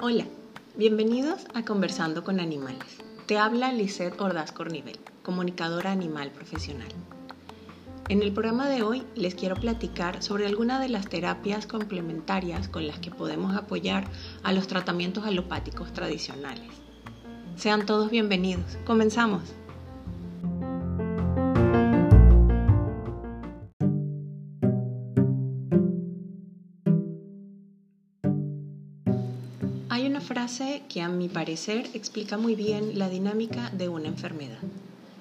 Hola, bienvenidos a Conversando con Animales. Te habla Lisette Ordaz Cornivel, comunicadora animal profesional. En el programa de hoy les quiero platicar sobre algunas de las terapias complementarias con las que podemos apoyar a los tratamientos alopáticos tradicionales. Sean todos bienvenidos. Comenzamos. Frase que a mi parecer explica muy bien la dinámica de una enfermedad.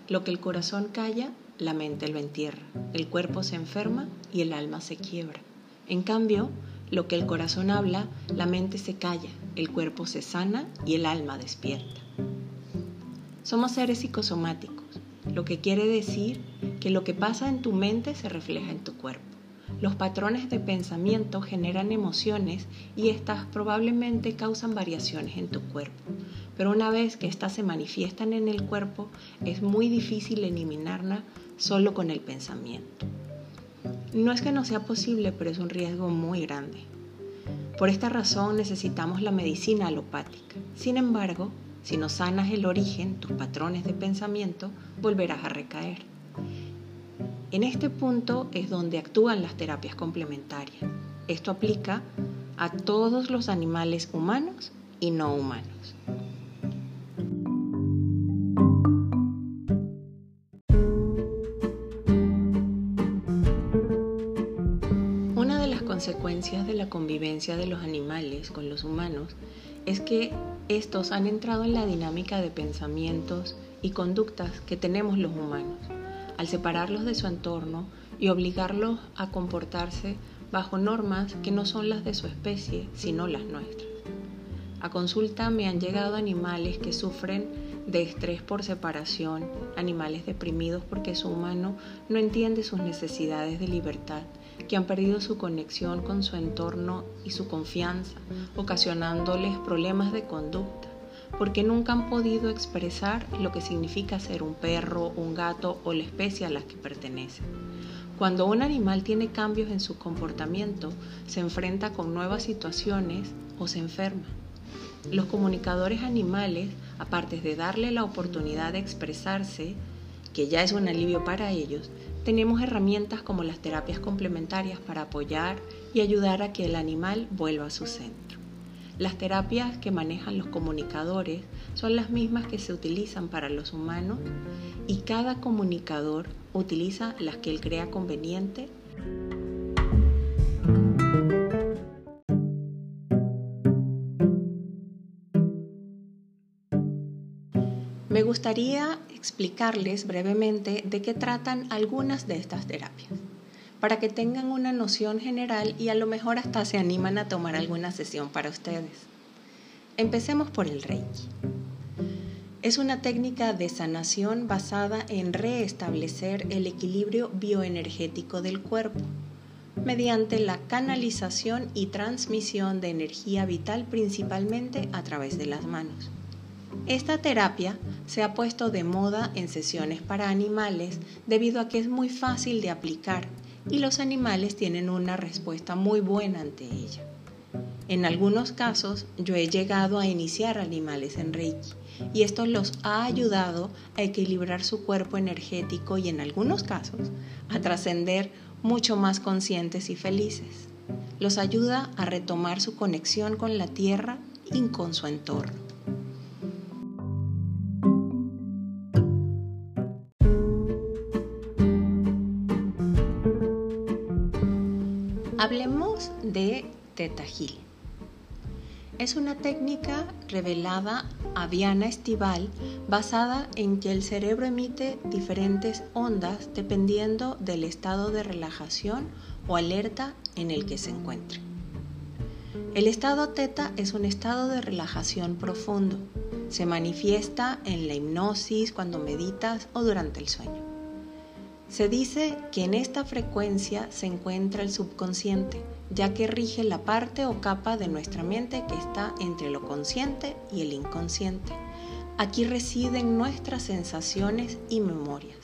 Lo que el corazón calla, la mente lo entierra, el cuerpo se enferma y el alma se quiebra. En cambio, lo que el corazón habla, la mente se calla, el cuerpo se sana y el alma despierta. Somos seres psicosomáticos, lo que quiere decir que lo que pasa en tu mente se refleja en tu cuerpo. Los patrones de pensamiento generan emociones y estas probablemente causan variaciones en tu cuerpo. Pero una vez que éstas se manifiestan en el cuerpo, es muy difícil eliminarla solo con el pensamiento. No es que no sea posible, pero es un riesgo muy grande. Por esta razón necesitamos la medicina alopática. Sin embargo, si no sanas el origen, tus patrones de pensamiento, volverás a recaer. En este punto es donde actúan las terapias complementarias. Esto aplica a todos los animales humanos y no humanos. Una de las consecuencias de la convivencia de los animales con los humanos es que estos han entrado en la dinámica de pensamientos y conductas que tenemos los humanos al separarlos de su entorno y obligarlos a comportarse bajo normas que no son las de su especie, sino las nuestras. A consulta me han llegado animales que sufren de estrés por separación, animales deprimidos porque su humano no entiende sus necesidades de libertad, que han perdido su conexión con su entorno y su confianza, ocasionándoles problemas de conducta porque nunca han podido expresar lo que significa ser un perro, un gato o la especie a la que pertenece. Cuando un animal tiene cambios en su comportamiento, se enfrenta con nuevas situaciones o se enferma. Los comunicadores animales, aparte de darle la oportunidad de expresarse, que ya es un alivio para ellos, tenemos herramientas como las terapias complementarias para apoyar y ayudar a que el animal vuelva a su centro. Las terapias que manejan los comunicadores son las mismas que se utilizan para los humanos y cada comunicador utiliza las que él crea conveniente. Me gustaría explicarles brevemente de qué tratan algunas de estas terapias para que tengan una noción general y a lo mejor hasta se animan a tomar alguna sesión para ustedes. Empecemos por el Reiki. Es una técnica de sanación basada en restablecer el equilibrio bioenergético del cuerpo mediante la canalización y transmisión de energía vital principalmente a través de las manos. Esta terapia se ha puesto de moda en sesiones para animales debido a que es muy fácil de aplicar y los animales tienen una respuesta muy buena ante ella. En algunos casos yo he llegado a iniciar animales en Reiki y esto los ha ayudado a equilibrar su cuerpo energético y en algunos casos a trascender mucho más conscientes y felices. Los ayuda a retomar su conexión con la tierra y con su entorno. Hablemos de Teta Es una técnica revelada a Diana Estival basada en que el cerebro emite diferentes ondas dependiendo del estado de relajación o alerta en el que se encuentre. El estado teta es un estado de relajación profundo. Se manifiesta en la hipnosis, cuando meditas o durante el sueño. Se dice que en esta frecuencia se encuentra el subconsciente, ya que rige la parte o capa de nuestra mente que está entre lo consciente y el inconsciente. Aquí residen nuestras sensaciones y memorias.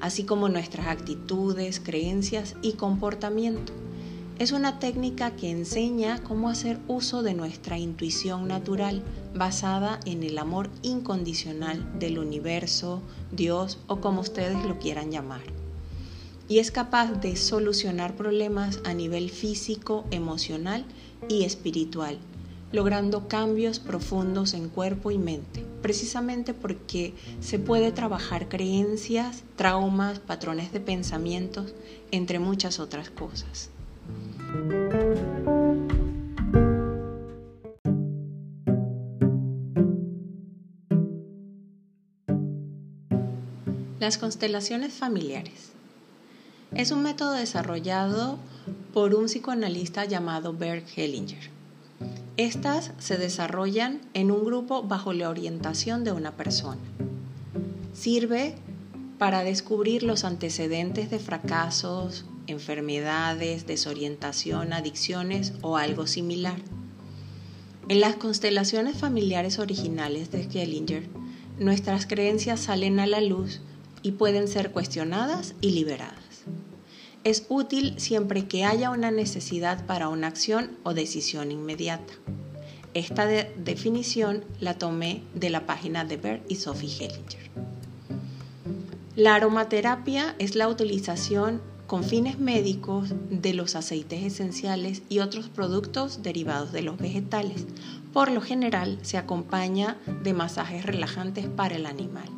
así como nuestras actitudes, creencias y comportamiento. Es una técnica que enseña cómo hacer uso de nuestra intuición natural basada en el amor incondicional del universo, Dios o como ustedes lo quieran llamar. Y es capaz de solucionar problemas a nivel físico, emocional y espiritual, logrando cambios profundos en cuerpo y mente, precisamente porque se puede trabajar creencias, traumas, patrones de pensamientos, entre muchas otras cosas. Las constelaciones familiares. Es un método desarrollado por un psicoanalista llamado Bert Hellinger. Estas se desarrollan en un grupo bajo la orientación de una persona. Sirve para descubrir los antecedentes de fracasos, enfermedades, desorientación, adicciones o algo similar. En las constelaciones familiares originales de Hellinger, nuestras creencias salen a la luz y pueden ser cuestionadas y liberadas. Es útil siempre que haya una necesidad para una acción o decisión inmediata. Esta definición la tomé de la página de Bert y Sophie Hellinger. La aromaterapia es la utilización con fines médicos de los aceites esenciales y otros productos derivados de los vegetales. Por lo general se acompaña de masajes relajantes para el animal.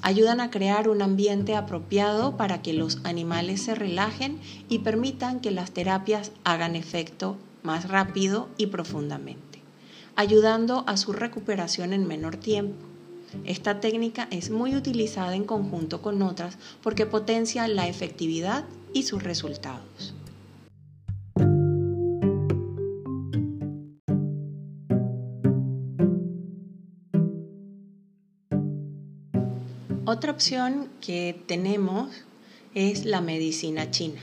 Ayudan a crear un ambiente apropiado para que los animales se relajen y permitan que las terapias hagan efecto más rápido y profundamente, ayudando a su recuperación en menor tiempo. Esta técnica es muy utilizada en conjunto con otras porque potencia la efectividad y sus resultados. Otra opción que tenemos es la medicina china.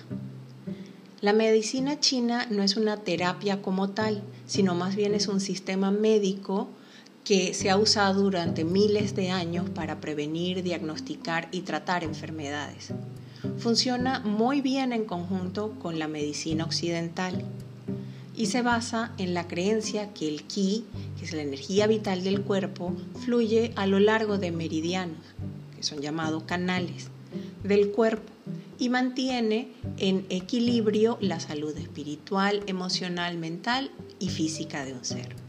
La medicina china no es una terapia como tal, sino más bien es un sistema médico que se ha usado durante miles de años para prevenir, diagnosticar y tratar enfermedades. Funciona muy bien en conjunto con la medicina occidental y se basa en la creencia que el ki, que es la energía vital del cuerpo, fluye a lo largo de meridianos, son llamados canales del cuerpo y mantiene en equilibrio la salud espiritual, emocional, mental y física de un ser.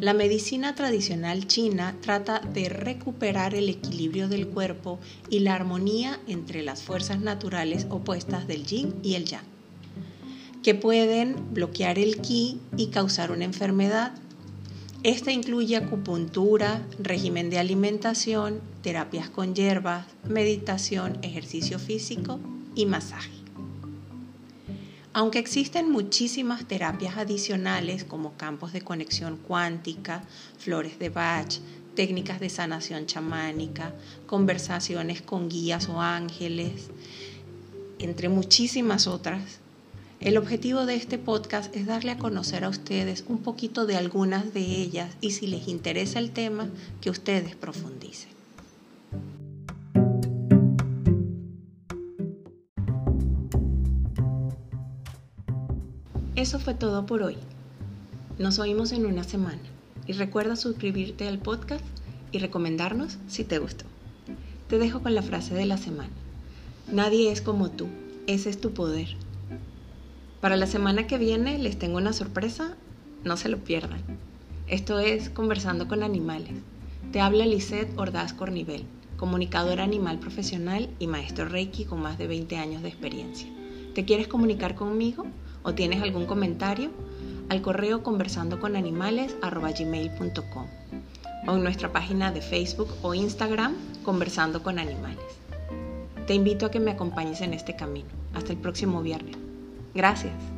La medicina tradicional china trata de recuperar el equilibrio del cuerpo y la armonía entre las fuerzas naturales opuestas del yin y el yang, que pueden bloquear el ki y causar una enfermedad esta incluye acupuntura, régimen de alimentación, terapias con hierbas, meditación, ejercicio físico y masaje. Aunque existen muchísimas terapias adicionales como campos de conexión cuántica, flores de Bach, técnicas de sanación chamánica, conversaciones con guías o ángeles, entre muchísimas otras, el objetivo de este podcast es darle a conocer a ustedes un poquito de algunas de ellas y si les interesa el tema, que ustedes profundicen. Eso fue todo por hoy. Nos oímos en una semana y recuerda suscribirte al podcast y recomendarnos si te gustó. Te dejo con la frase de la semana. Nadie es como tú, ese es tu poder. Para la semana que viene les tengo una sorpresa, no se lo pierdan. Esto es Conversando con Animales. Te habla Lisette Ordaz Cornivel, comunicadora animal profesional y maestro Reiki con más de 20 años de experiencia. ¿Te quieres comunicar conmigo o tienes algún comentario? Al correo conversandoconanimales.com o en nuestra página de Facebook o Instagram Conversando con Animales. Te invito a que me acompañes en este camino. Hasta el próximo viernes. Gracias.